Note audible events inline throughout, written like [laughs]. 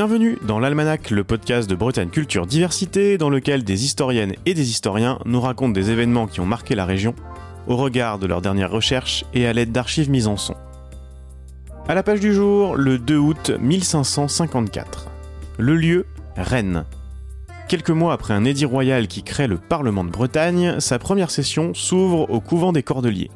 Bienvenue dans l'Almanach, le podcast de Bretagne Culture Diversité, dans lequel des historiennes et des historiens nous racontent des événements qui ont marqué la région, au regard de leurs dernières recherches et à l'aide d'archives mises en son. À la page du jour, le 2 août 1554. Le lieu, Rennes. Quelques mois après un édit royal qui crée le Parlement de Bretagne, sa première session s'ouvre au couvent des Cordeliers.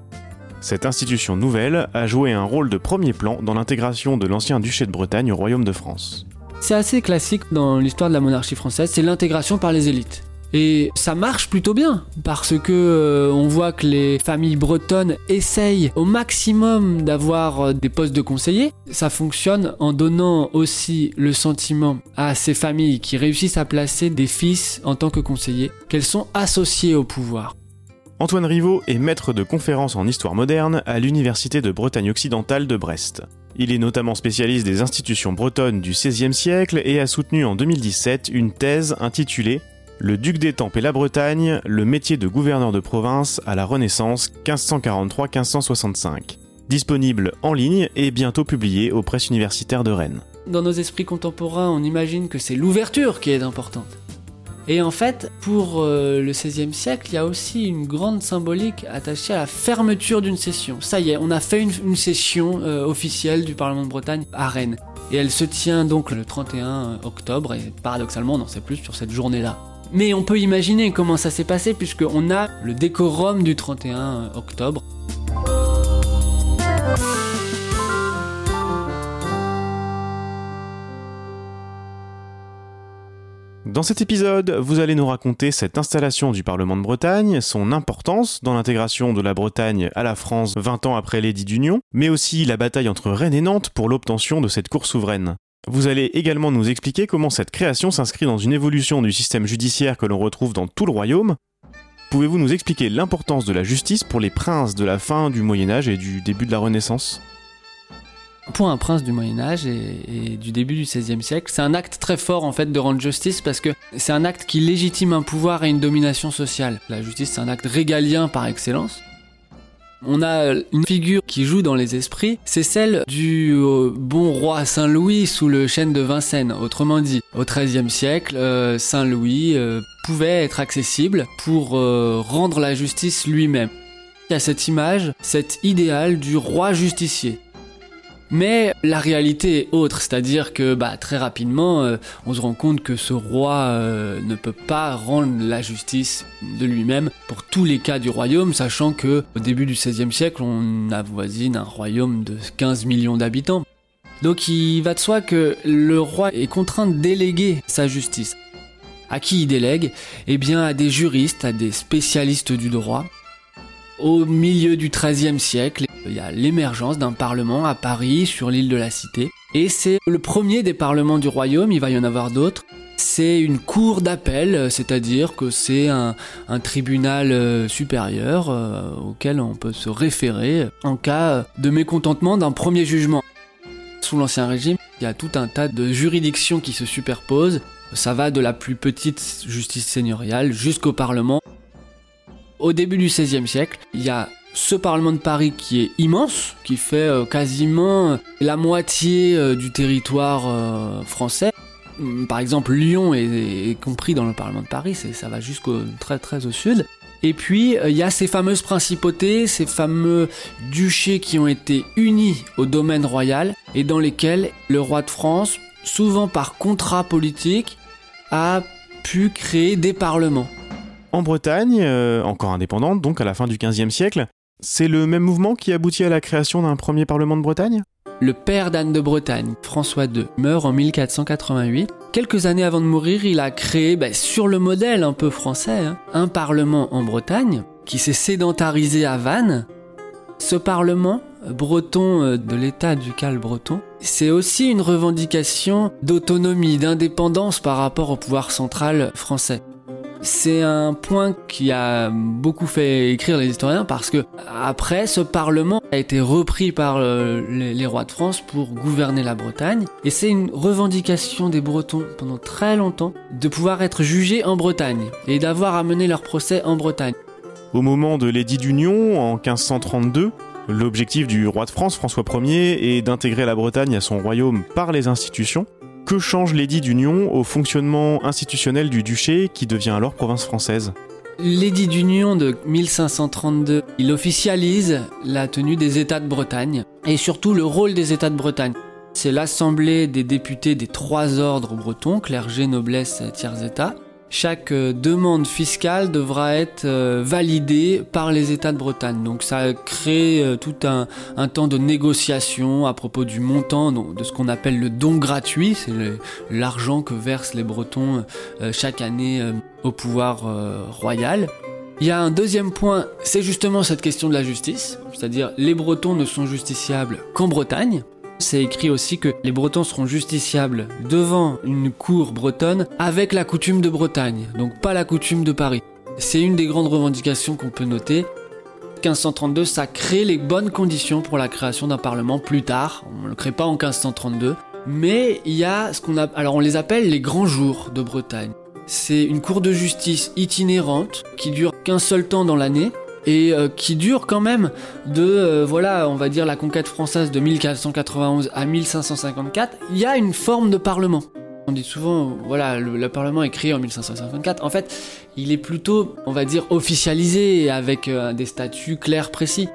Cette institution nouvelle a joué un rôle de premier plan dans l'intégration de l'ancien duché de Bretagne au royaume de France. C'est assez classique dans l'histoire de la monarchie française, c'est l'intégration par les élites. Et ça marche plutôt bien parce que euh, on voit que les familles bretonnes essayent au maximum d'avoir euh, des postes de conseillers. Ça fonctionne en donnant aussi le sentiment à ces familles qui réussissent à placer des fils en tant que conseillers qu'elles sont associées au pouvoir. Antoine Rivaud est maître de conférences en histoire moderne à l'Université de Bretagne occidentale de Brest. Il est notamment spécialiste des institutions bretonnes du XVIe siècle et a soutenu en 2017 une thèse intitulée Le duc d'Étampes et la Bretagne, le métier de gouverneur de province à la Renaissance 1543-1565. Disponible en ligne et bientôt publié aux presses universitaires de Rennes. Dans nos esprits contemporains, on imagine que c'est l'ouverture qui est importante. Et en fait, pour euh, le XVIe siècle, il y a aussi une grande symbolique attachée à la fermeture d'une session. Ça y est, on a fait une, session euh, officielle du Parlement de Bretagne à Rennes. Et elle se tient donc le 31 octobre, et paradoxalement, on n'en sait plus sur cette journée-là. Mais on peut imaginer comment ça s'est passé, puisqu'on a le décorum du 31 octobre. Dans cet épisode, vous allez nous raconter cette installation du Parlement de Bretagne, son importance dans l'intégration de la Bretagne à la France 20 ans après l'édit d'union, mais aussi la bataille entre Rennes et Nantes pour l'obtention de cette cour souveraine. Vous allez également nous expliquer comment cette création s'inscrit dans une évolution du système judiciaire que l'on retrouve dans tout le royaume. Pouvez-vous nous expliquer l'importance de la justice pour les princes de la fin du Moyen Âge et du début de la Renaissance? Pour un prince du Moyen Âge et, du début du XVIe siècle, c'est un acte très fort en fait de rendre justice parce que c'est un acte qui légitime un pouvoir et une domination sociale. La justice, c'est un acte régalien par excellence. On a une figure qui joue dans les esprits, c'est celle du euh, bon roi Saint-Louis sous le chêne de Vincennes. Autrement dit, au XIIIe siècle, euh, Saint-Louis euh, pouvait être accessible pour rendre la justice lui-même. Il y a cette image, cet idéal du roi justicier. Mais la réalité est autre, c'est-à-dire que bah, très rapidement, euh, on se rend compte que ce roi euh, ne peut pas rendre la justice de lui-même pour tous les cas du royaume, sachant que au début du XVIe siècle, on avoisine un royaume de 15 millions d'habitants. Donc il va de soi que le roi est contraint de déléguer sa justice. À qui il délègue? Eh bien à des juristes, à des spécialistes du droit. Au milieu du XIIIe siècle, il y a l'émergence d'un parlement à Paris, sur l'île de la Cité. Et c'est le premier des parlements du royaume, il va y en avoir d'autres. C'est une cour d'appel, c'est-à-dire que c'est un, tribunal euh, supérieur euh, auquel on peut se référer en cas de mécontentement d'un premier jugement. Sous l'Ancien Régime, il y a tout un tas de juridictions qui se superposent. Ça va de la plus petite justice seigneuriale jusqu'au Parlement. Au début du XVIe siècle, il y a ce Parlement de Paris qui est immense, qui fait euh, quasiment euh, la moitié euh, du territoire français. Hum, par exemple, Lyon est, compris dans le Parlement de Paris, ça va jusqu'au très très au sud. Et puis, il y a ces fameuses principautés, ces fameux duchés qui ont été unis au domaine royal et dans lesquels le roi de France, souvent par contrat politique, a pu créer des parlements. En Bretagne, encore indépendante, donc à la fin du XVe siècle, c'est le même mouvement qui aboutit à la création d'un premier Parlement de Bretagne? Le père d'Anne de Bretagne, François II, meurt en 1488. Quelques années avant de mourir, il a créé, bah, sur le modèle un peu français, hein, un Parlement en Bretagne qui s'est sédentarisé à Vannes. Ce Parlement breton euh, de l'État ducal breton, c'est aussi une revendication d'autonomie, d'indépendance par rapport au pouvoir central français. C'est un point qui a beaucoup fait écrire les historiens parce que après ce parlement a été repris par euh, les, rois de France pour gouverner la Bretagne et c'est une revendication des Bretons pendant très longtemps de pouvoir être jugés en Bretagne et d'avoir à mener leur procès en Bretagne. Au moment de l'édit d'Union en 1532, L'objectif du roi de France, François Ier, est d'intégrer la Bretagne à son royaume par les institutions. Que change l'édit d'union au fonctionnement institutionnel du duché qui devient alors province française? L'édit d'union de 1532, il officialise la tenue des États de Bretagne et surtout le rôle des États de Bretagne. C'est l'assemblée des députés des trois ordres bretons, clergé, noblesse, tiers État, chaque euh, demande fiscale devra être euh, validée par les États de Bretagne. Donc ça crée euh, tout un, temps de négociation à propos du montant de ce qu'on appelle le don gratuit, c'est l'argent que versent les Bretons chaque année au pouvoir royal. Il y a un deuxième point, c'est justement cette question de la justice, c'est-à-dire les Bretons ne sont justiciables qu'en Bretagne. C'est écrit aussi que les Bretons seront justiciables devant une cour bretonne avec la coutume de Bretagne, donc pas la coutume de Paris. C'est une des grandes revendications qu'on peut noter. 1532, ça crée les bonnes conditions pour la création d'un parlement plus tard. On ne le crée pas en 1532, mais il y a ce qu'on a, alors on les appelle les grands jours de Bretagne. C'est une cour de justice itinérante qui dure qu'un seul temps dans l'année et euh, qui dure quand même de, euh, voilà, on va dire la conquête française de 1491 à 1554, il y a une forme de parlement. On dit souvent, voilà, le, Parlement est créé en 1554. En fait, il est plutôt, on va dire, officialisé avec euh, des statuts clairs, précis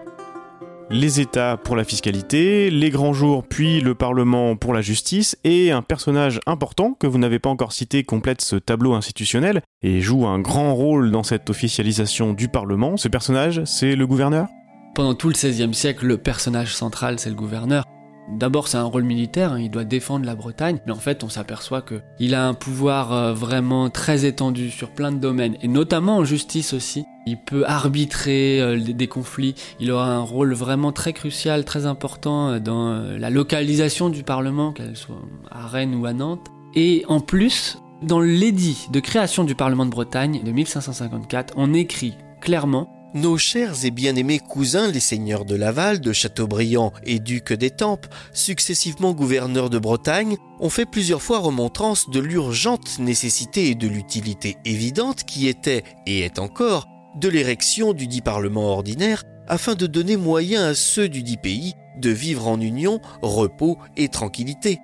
les États pour la fiscalité, les grands jours puis le Parlement pour la justice, et un personnage important que vous n'avez pas encore cité complète ce tableau institutionnel et joue un grand rôle dans cette officialisation du Parlement. Ce personnage, c'est le gouverneur? Pendant tout le XVIe siècle, le personnage central, c'est le gouverneur. D'abord, c'est un rôle militaire, hein, il doit défendre la Bretagne, mais en fait, on s'aperçoit qu'il a un pouvoir euh, vraiment très étendu sur plein de domaines, et notamment en justice aussi. Il peut arbitrer euh, des conflits, il aura un rôle vraiment très crucial, très important euh, dans la localisation du Parlement, qu'elle soit à Rennes ou à Nantes. Et en plus, dans l'édit de création du Parlement de Bretagne de 1554, on écrit clairement nos chers et bien-aimés cousins, les seigneurs de Laval, de Châteaubriand et ducs d'Étampes, successivement gouverneurs de Bretagne, ont fait plusieurs fois remontrance de l'urgente nécessité et de l'utilité évidente qui était, et est encore, de l'érection du dit Parlement ordinaire afin de donner moyen à ceux du dit pays de vivre en union, repos et tranquillité.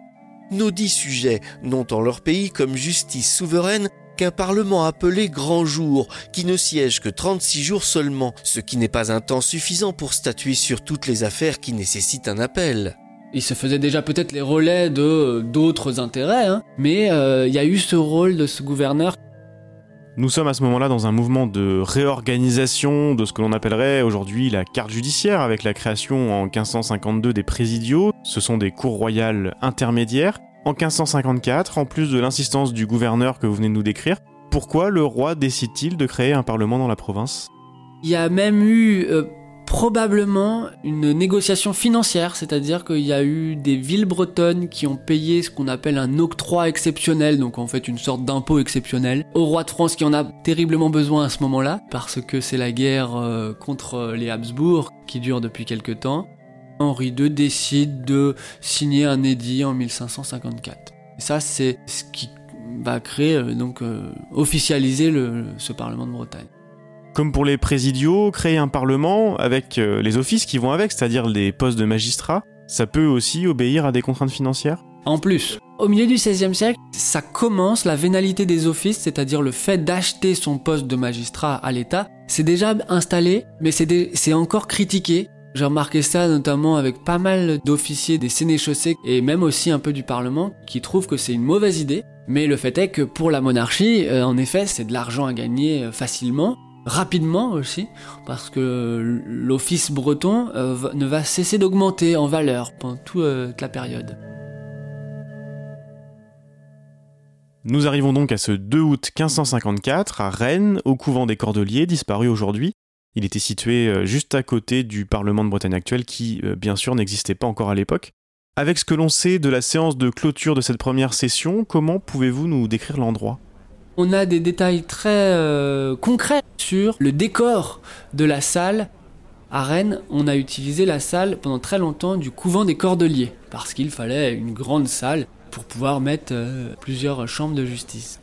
Nos dix sujets n'ont en leur pays comme justice souveraine qu'un Parlement appelé grand jour, qui ne siège que 36 jours seulement, ce qui n'est pas un temps suffisant pour statuer sur toutes les affaires qui nécessitent un appel. Il se faisait déjà peut-être les relais de d'autres intérêts, hein, mais euh, il y a eu ce rôle de ce gouverneur. Nous sommes à ce moment-là dans un mouvement de réorganisation de ce que l'on appellerait aujourd'hui la carte judiciaire, avec la création en 1552 des présidiaux. Ce sont des cours royales intermédiaires en 1554, en plus de l'insistance du gouverneur que vous venez de nous décrire, pourquoi le roi décide-t-il de créer un parlement dans la province? Il y a même eu euh, probablement une négociation financière, c'est-à-dire qu'il y a eu des villes bretonnes qui ont payé ce qu'on appelle un octroi exceptionnel, donc en fait une sorte d'impôt exceptionnel, au roi de France qui en a terriblement besoin à ce moment-là, parce que c'est la guerre euh, contre les Habsbourg qui dure depuis quelque temps. Henri II décide de signer un édit en 1554. Et ça, c'est ce qui va créer, euh, donc, euh, officialiser ce Parlement de Bretagne. Comme pour les présidiaux, créer un Parlement avec euh, les offices qui vont avec, c'est-à-dire les postes de magistrats, ça peut aussi obéir à des contraintes financières? En plus, au milieu du XVIe siècle, ça commence la vénalité des offices, c'est-à-dire le fait d'acheter son poste de magistrat à l'État. C'est déjà installé, mais c'est encore critiqué j'ai remarqué ça notamment avec pas mal d'officiers des sénéchaussées et même aussi un peu du Parlement qui trouvent que c'est une mauvaise idée. Mais le fait est que pour la monarchie, euh, en effet, c'est de l'argent à gagner euh, facilement, rapidement aussi, parce que l'office breton euh, ne va cesser d'augmenter en valeur pendant toute la période. Nous arrivons donc à ce 2 août 1554 à Rennes, au couvent des Cordeliers, disparu aujourd'hui. Il était situé euh, juste à côté du Parlement de Bretagne actuel qui, euh, bien sûr, n'existait pas encore à l'époque. Avec ce que l'on sait de la séance de clôture de cette première session, comment pouvez-vous nous décrire l'endroit? On a des détails très euh, concrets sur le décor de la salle. À Rennes, on a utilisé la salle pendant très longtemps du couvent des Cordeliers, parce qu'il fallait une grande salle pour pouvoir mettre plusieurs chambres de justice.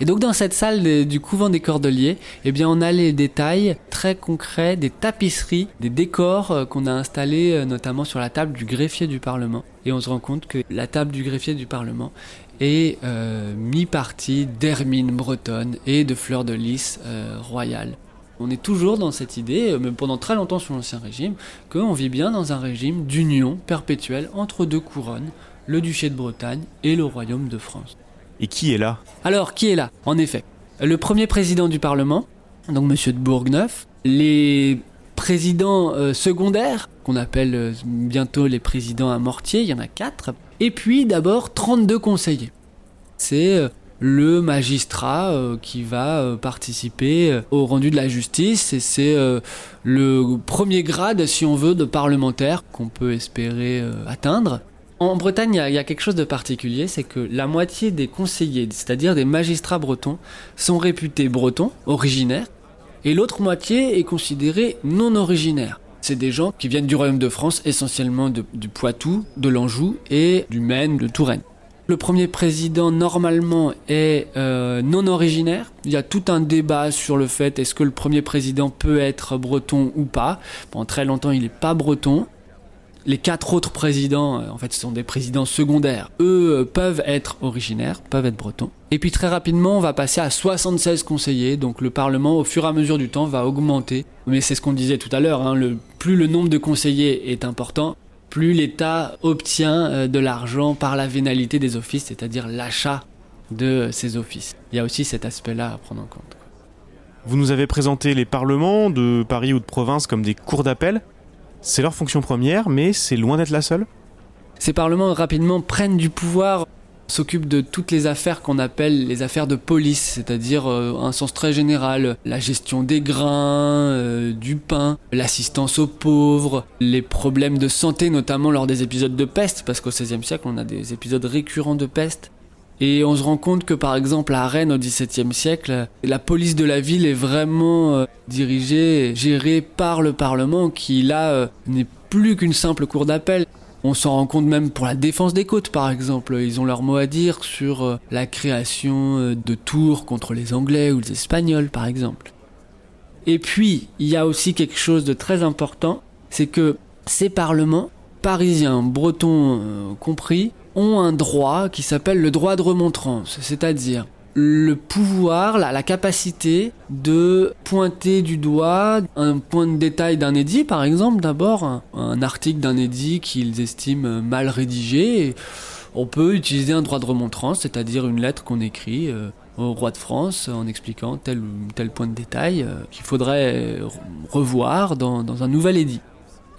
Et donc dans cette salle du couvent des Cordeliers, eh bien on a les détails très concrets des tapisseries, des décors euh, qu'on a installés euh, notamment sur la table du greffier du Parlement. Et on se rend compte que la table du greffier du Parlement est euh, mi-partie d'hermine bretonne et de fleurs de lys royales. On est toujours dans cette idée, mais pendant très longtemps sous l'Ancien Régime, qu'on vit bien dans un régime d'union perpétuelle entre deux couronnes, le duché de Bretagne et le royaume de France. Et qui est là? Alors, qui est là? En effet, le premier président du Parlement, donc Monsieur de Bourgneuf, les présidents euh, secondaires, qu'on appelle euh, bientôt les présidents à mortier, il y en a quatre, et puis d'abord 32 conseillers. C'est euh, le magistrat qui va participer au rendu de la justice et c'est le premier grade, si on veut, de parlementaire qu'on peut espérer atteindre. En Bretagne, il y, a quelque chose de particulier, c'est que la moitié des conseillers, c'est-à-dire des magistrats bretons, sont réputés bretons, originaires, et l'autre moitié est considérée non originaire. C'est des gens qui viennent du royaume de France, essentiellement du Poitou, de l'Anjou et du Maine, de Touraine. Le premier président normalement est euh, non originaire. Il y a tout un débat sur le fait est-ce que le premier président peut être breton ou pas. Pendant très longtemps, il n'est pas breton. Les quatre autres présidents, euh, en fait, ce sont des présidents secondaires. Eux euh, peuvent être originaires, peuvent être bretons. Et puis très rapidement, on va passer à 76 conseillers. Donc le Parlement, au fur et à mesure du temps, va augmenter. Mais c'est ce qu'on disait tout à l'heure. Hein, plus le nombre de conseillers est important, plus l'État obtient euh, de l'argent par la vénalité des offices, c'est-à-dire l'achat de ces offices. Il y a aussi cet aspect-là à prendre en compte. Vous nous avez présenté les parlements de Paris ou de province comme des cours d'appel. C'est leur fonction première, mais c'est loin d'être la seule. Ces parlements rapidement prennent du pouvoir, s'occupent de toutes les affaires qu'on appelle les affaires de police, c'est-à-dire euh, un sens très général, la gestion des grains, euh, du pain, l'assistance aux pauvres, les problèmes de santé, notamment lors des épisodes de peste, parce qu'au XVIe siècle on a des épisodes récurrents de peste. Et on se rend compte que par exemple à Rennes au XVIIe siècle, la police de la ville est vraiment euh, dirigée, gérée par le Parlement qui là euh, n'est plus qu'une simple cour d'appel. On s'en rend compte même pour la défense des côtes par exemple. Ils ont leur mot à dire sur euh, la création de tours contre les Anglais ou les Espagnols par exemple. Et puis, il y a aussi quelque chose de très important, c'est que ces parlements, parisiens, bretons compris, ont un droit qui s'appelle le droit de remontrance, c'est-à-dire le pouvoir, la, capacité de pointer du doigt un point de détail d'un édit, par exemple, d'abord, un, article d'un édit qu'ils estiment mal rédigé. on peut utiliser un droit de remontrance, c'est-à-dire une lettre qu'on écrit euh, au roi de France en expliquant tel ou tel point de détail euh, qu'il faudrait revoir dans un nouvel édit.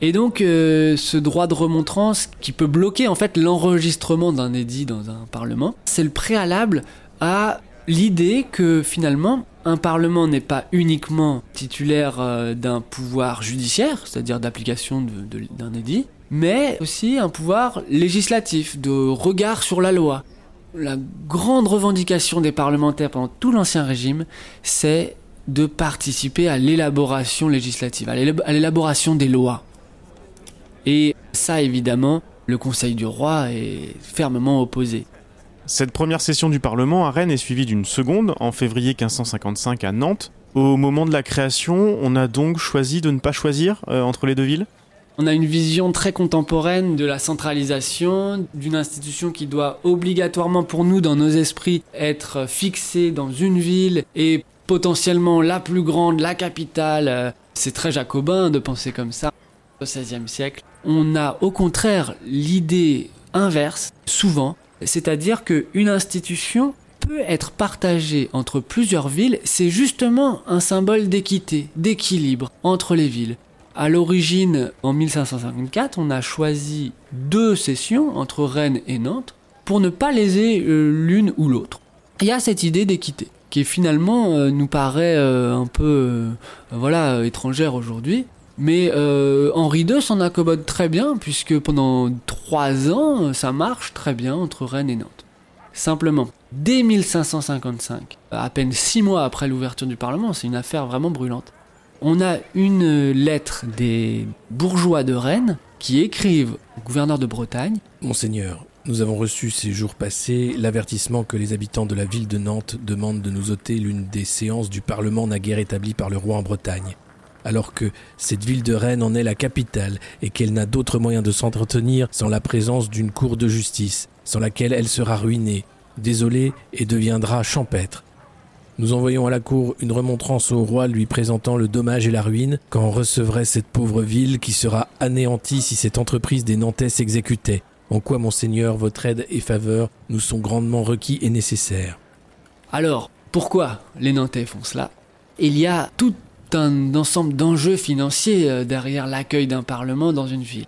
Et donc euh, ce droit de remontrance qui peut bloquer en fait l'enregistrement d'un édit dans un parlement, c'est le préalable à l'idée que finalement un parlement n'est pas uniquement titulaire euh, d'un pouvoir judiciaire, c'est-à-dire d'application d'un édit, mais aussi un pouvoir législatif, de regard sur la loi. La grande revendication des parlementaires pendant tout l'Ancien Régime, c'est de participer à l'élaboration législative, à l'élaboration des lois. Et ça, évidemment, le Conseil du roi est fermement opposé. Cette première session du Parlement à Rennes est suivie d'une seconde en février 1555 à Nantes. Au moment de la création, on a donc choisi de ne pas choisir euh, entre les deux villes? On a une vision très contemporaine de la centralisation, d'une institution qui doit obligatoirement pour nous, dans nos esprits, être fixée dans une ville et potentiellement la plus grande, la capitale. C'est très jacobin de penser comme ça. Au XVIe siècle, on a au contraire l'idée inverse, souvent, c'est-à-dire qu'une institution peut être partagée entre plusieurs villes, c'est justement un symbole d'équité, d'équilibre entre les villes. À l'origine, en 1554, on a choisi deux sessions entre Rennes et Nantes pour ne pas léser euh, l'une ou l'autre. Il y a cette idée d'équité qui finalement euh, nous paraît euh, un peu voilà étrangère aujourd'hui mais euh, Henri II s'en accommode très bien, puisque pendant trois ans, ça marche très bien entre Rennes et Nantes. Simplement, dès 1555, à peine six mois après l'ouverture du Parlement, c'est une affaire vraiment brûlante, on a une lettre des bourgeois de Rennes qui écrivent au gouverneur de Bretagne. Monseigneur, Nous avons reçu ces jours passés l'avertissement que les habitants de la ville de Nantes demandent de nous ôter l'une des séances du Parlement naguère établie par le roi en Bretagne. Alors que cette ville de Rennes en est la capitale et qu'elle n'a d'autre moyen de s'entretenir sans la présence d'une cour de justice, sans laquelle elle sera ruinée, désolée et deviendra champêtre. Nous envoyons à la cour une remontrance au roi lui présentant le dommage et la ruine qu'en recevrait cette pauvre ville qui sera anéantie si cette entreprise des Nantais s'exécutait en quoi, monseigneur, votre aide et faveur nous sont grandement requis et nécessaires? Alors, pourquoi les Nantais font cela? Il y a tout un ensemble d'enjeux financiers euh, derrière l'accueil d'un parlement dans une ville.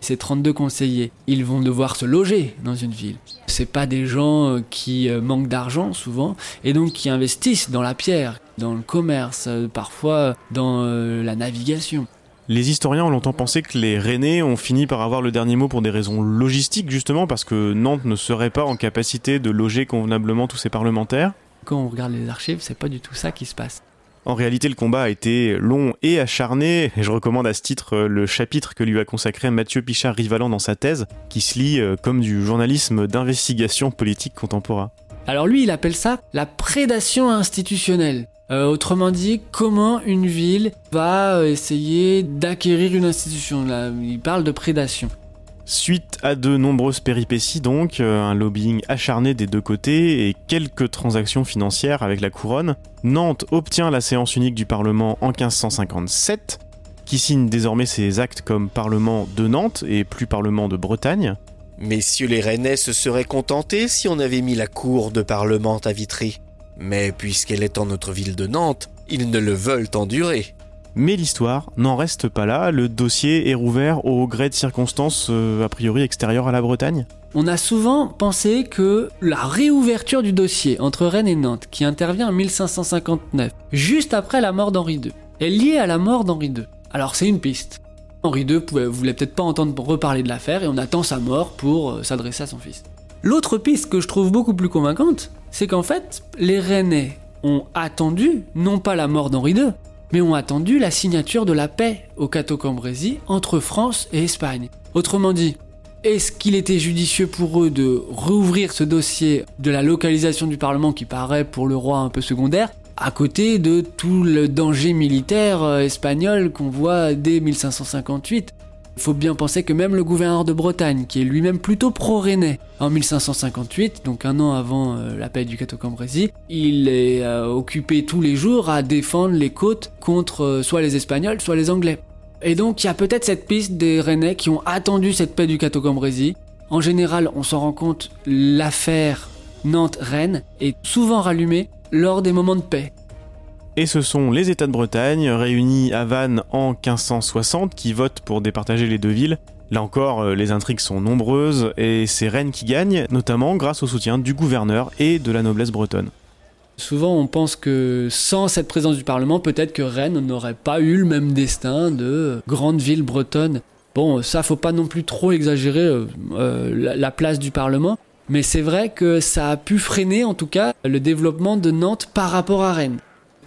Ces 32 conseillers, ils vont devoir se loger dans une ville. C'est pas des gens euh, qui euh, manquent d'argent souvent et donc qui investissent dans la pierre, dans le commerce, parfois dans la navigation. Les historiens ont longtemps pensé que les Rennais ont fini par avoir le dernier mot pour des raisons logistiques, justement, parce que Nantes ne serait pas en capacité de loger convenablement tous ses parlementaires. Quand on regarde les archives, c'est pas du tout ça qui se passe. En réalité, le combat a été long et acharné, et je recommande à ce titre le chapitre que lui a consacré Mathieu Pichard-Rivalan dans sa thèse, qui se lit euh, comme du journalisme d'investigation politique contemporain. Alors lui, il appelle ça la prédation institutionnelle. Euh, autrement dit, comment une ville va euh, essayer d'acquérir une institution? Il parle de prédation. Suite à de nombreuses péripéties donc, euh, un lobbying acharné des deux côtés et quelques transactions financières avec la couronne, Nantes obtient la séance unique du Parlement en 1557, qui signe désormais ses actes comme Parlement de Nantes et plus Parlement de Bretagne. Messieurs les Rennais se seraient contentés si on avait mis la cour de Parlement à Vitry. Mais puisqu'elle est en notre ville de Nantes, ils ne le veulent endurer. Mais l'histoire n'en reste pas là, le dossier est rouvert au gré de circonstances euh, a priori extérieures à la Bretagne. On a souvent pensé que la réouverture du dossier entre Rennes et Nantes, qui intervient en 1559, juste après la mort d'Henri II, est liée à la mort d'Henri II. Alors c'est une piste. Henri II pouvait, voulait peut-être pas entendre reparler de l'affaire et on attend sa mort pour euh, s'adresser à son fils. L'autre piste que je trouve beaucoup plus convaincante, c'est qu'en fait, les Rennais ont attendu, non pas la mort d'Henri II, mais ont attendu la signature de la paix au Cateau-Cambrésis entre France et Espagne. Autrement dit, est-ce qu'il était judicieux pour eux de rouvrir ce dossier de la localisation du Parlement qui paraît pour le roi un peu secondaire, à côté de tout le danger militaire euh, espagnol qu'on voit dès 1558 il faut bien penser que même le gouverneur de Bretagne, qui est lui-même plutôt pro-rennais, en 1558, donc un an avant euh, la paix du Cateau-Cambrésis, il est euh, occupé tous les jours à défendre les côtes contre euh, soit les Espagnols, soit les Anglais. Et donc il y a peut-être cette piste des Rennais qui ont attendu cette paix du Cateau-Cambrésis. En général, on s'en rend compte, l'affaire Nantes-Rennes est souvent rallumée lors des moments de paix. Et ce sont les États de Bretagne, réunis à Vannes en 1560, qui votent pour départager les deux villes. Là encore, euh, les intrigues sont nombreuses et c'est Rennes qui gagne, notamment grâce au soutien du gouverneur et de la noblesse bretonne. Souvent, on pense que sans cette présence du Parlement, peut-être que Rennes n'aurait pas eu le même destin de grande ville bretonne. Bon, ça, faut pas non plus trop exagérer euh, euh, la place du Parlement, mais c'est vrai que ça a pu freiner, en tout cas, le développement de Nantes par rapport à Rennes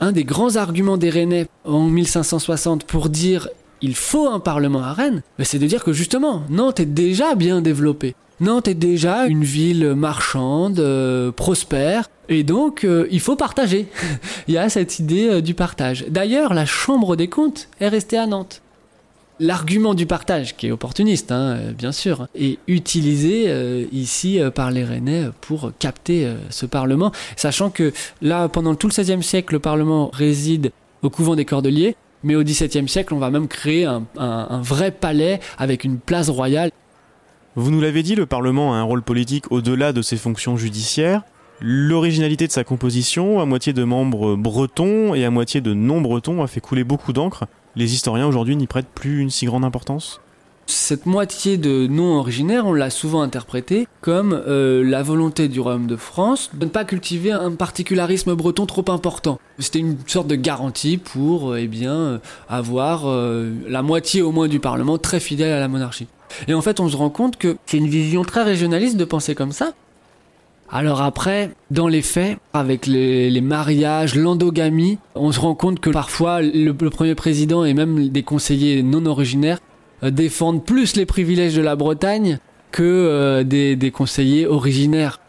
un des grands arguments des Rennais en 1560 pour dire il faut un parlement à Rennes, ben, c'est de dire que justement, Nantes est déjà bien développée. Nantes est déjà une ville marchande, euh, prospère, et donc euh, il faut partager. [laughs] il y a cette idée euh, du partage. D'ailleurs, la Chambre des comptes est restée à Nantes l'argument du partage, qui est opportuniste, hein, euh, bien sûr, est utilisé euh, ici euh, par les Rennais pour capter ce Parlement, sachant que là, pendant tout le XVIe siècle, le Parlement réside au couvent des Cordeliers, mais au XVIIe siècle, on va même créer un, un vrai palais avec une place royale. Vous nous l'avez dit, le Parlement a un rôle politique au-delà de ses fonctions judiciaires. L'originalité de sa composition, à moitié de membres bretons et à moitié de non-bretons, a fait couler beaucoup d'encre les historiens aujourd'hui n'y prêtent plus une si grande importance? Cette moitié de non originaire, on l'a souvent interprété comme euh, la volonté du royaume de France de ne pas cultiver un particularisme breton trop important. C'était une sorte de garantie pour euh, eh bien, euh, avoir la moitié au moins du Parlement très fidèle à la monarchie. Et en fait, on se rend compte que c'est une vision très régionaliste de penser comme ça, alors après, dans les faits, avec les, mariages, l'endogamie, on se rend compte que parfois le, premier président et même des conseillers non originaires euh, défendent plus les privilèges de la Bretagne que euh, des, conseillers originaires.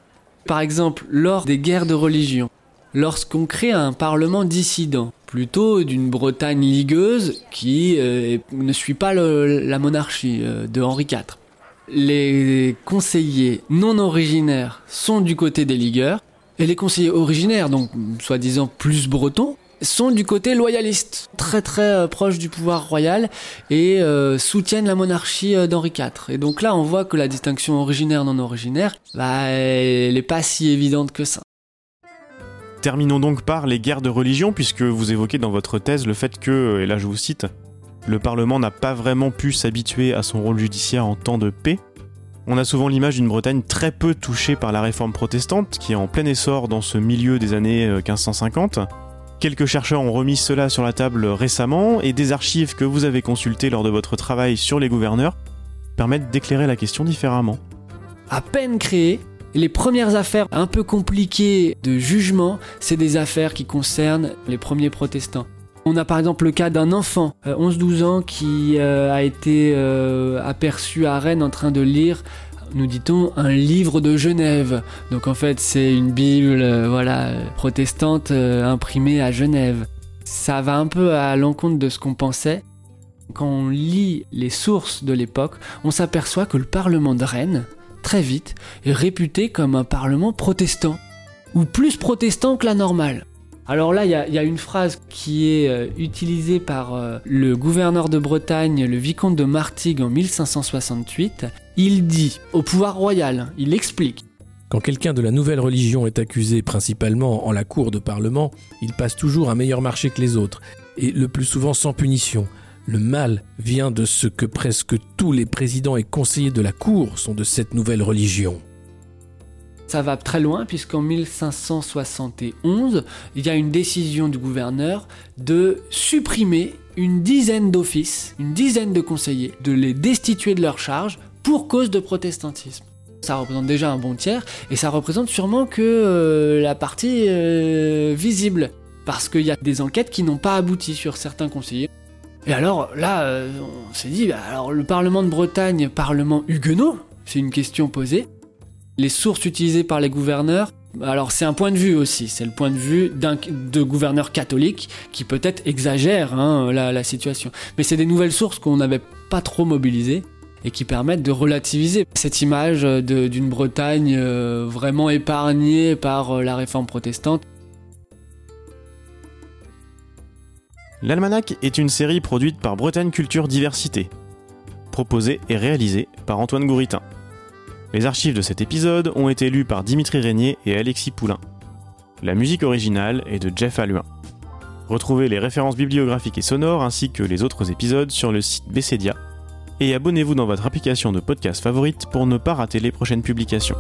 Par exemple, lors des guerres de religion, lorsqu'on crée un parlement dissident, plutôt d'une Bretagne ligueuse qui euh, ne suit pas la monarchie de Henri IV. Les conseillers non originaires sont du côté des ligueurs, et les conseillers originaires, donc soi-disant plus bretons, sont du côté loyaliste, très très euh, proche du pouvoir royal et euh, soutiennent la monarchie euh, d'Henri IV. Et donc là, on voit que la distinction originaire-non originaire, bah, elle n'est pas si évidente que ça. Terminons donc par les guerres de religion, puisque vous évoquez dans votre thèse le fait que, et là je vous cite, le Parlement n'a pas vraiment pu s'habituer à son rôle judiciaire en temps de paix. On a souvent l'image d'une Bretagne très peu touchée par la réforme protestante, qui est en plein essor dans ce milieu des années euh, 1550. Quelques chercheurs ont remis cela sur la table récemment, et des archives que vous avez consultées lors de votre travail sur les gouverneurs permettent d'éclairer la question différemment. À peine créées, les premières affaires un peu compliquées de jugement, c'est des affaires qui concernent les premiers protestants. On a par exemple le cas d'un enfant, euh, 11-12 ans, qui euh, a été euh, aperçu à Rennes en train de lire, nous dit-on, un livre de Genève. Donc en fait, c'est une Bible euh, voilà, euh, protestante euh, imprimée à Genève. Ça va un peu à l'encontre de ce qu'on pensait. Quand on lit les sources de l'époque, on s'aperçoit que le Parlement de Rennes, très vite, est réputé comme un Parlement protestant, ou plus protestant que la normale. Alors là, il y, a- une phrase qui est euh, utilisée par euh, le gouverneur de Bretagne, le vicomte de Martigues en 1568. Il dit au pouvoir royal, il explique. Quand quelqu'un de la nouvelle religion est accusé principalement en la cour de parlement, il passe toujours un meilleur marché que les autres, et le plus souvent sans punition. Le mal vient de ce que presque tous les présidents et conseillers de la cour sont de cette nouvelle religion. Ça va très loin puisqu'en 1571, il y a une décision du gouverneur de supprimer une dizaine d'offices, une dizaine de conseillers, de les destituer de leur charge pour cause de protestantisme. Ça représente déjà un bon tiers et ça représente sûrement que euh, la partie euh, visible parce qu'il y a des enquêtes qui n'ont pas abouti sur certains conseillers. Et alors là, euh, on s'est dit, bah, alors le Parlement de Bretagne, Parlement huguenot, c'est une question posée les sources utilisées par les gouverneurs, alors c'est un point de vue aussi, c'est le point de vue d'un de gouverneurs catholiques qui peut-être exagère hein, la, situation. Mais c'est des nouvelles sources qu'on n'avait pas trop mobilisées et qui permettent de relativiser cette image d'une Bretagne euh, vraiment épargnée par euh, la réforme protestante. L'Almanach est une série produite par Bretagne Culture Diversité, proposée et réalisée par Antoine Gouritin. Les archives de cet épisode ont été lues par Dimitri Régnier et Alexis Poulain. La musique originale est de Jeff Alluin. Retrouvez les références bibliographiques et sonores ainsi que les autres épisodes sur le site Bessedia et abonnez-vous dans votre application de podcast favorite pour ne pas rater les prochaines publications.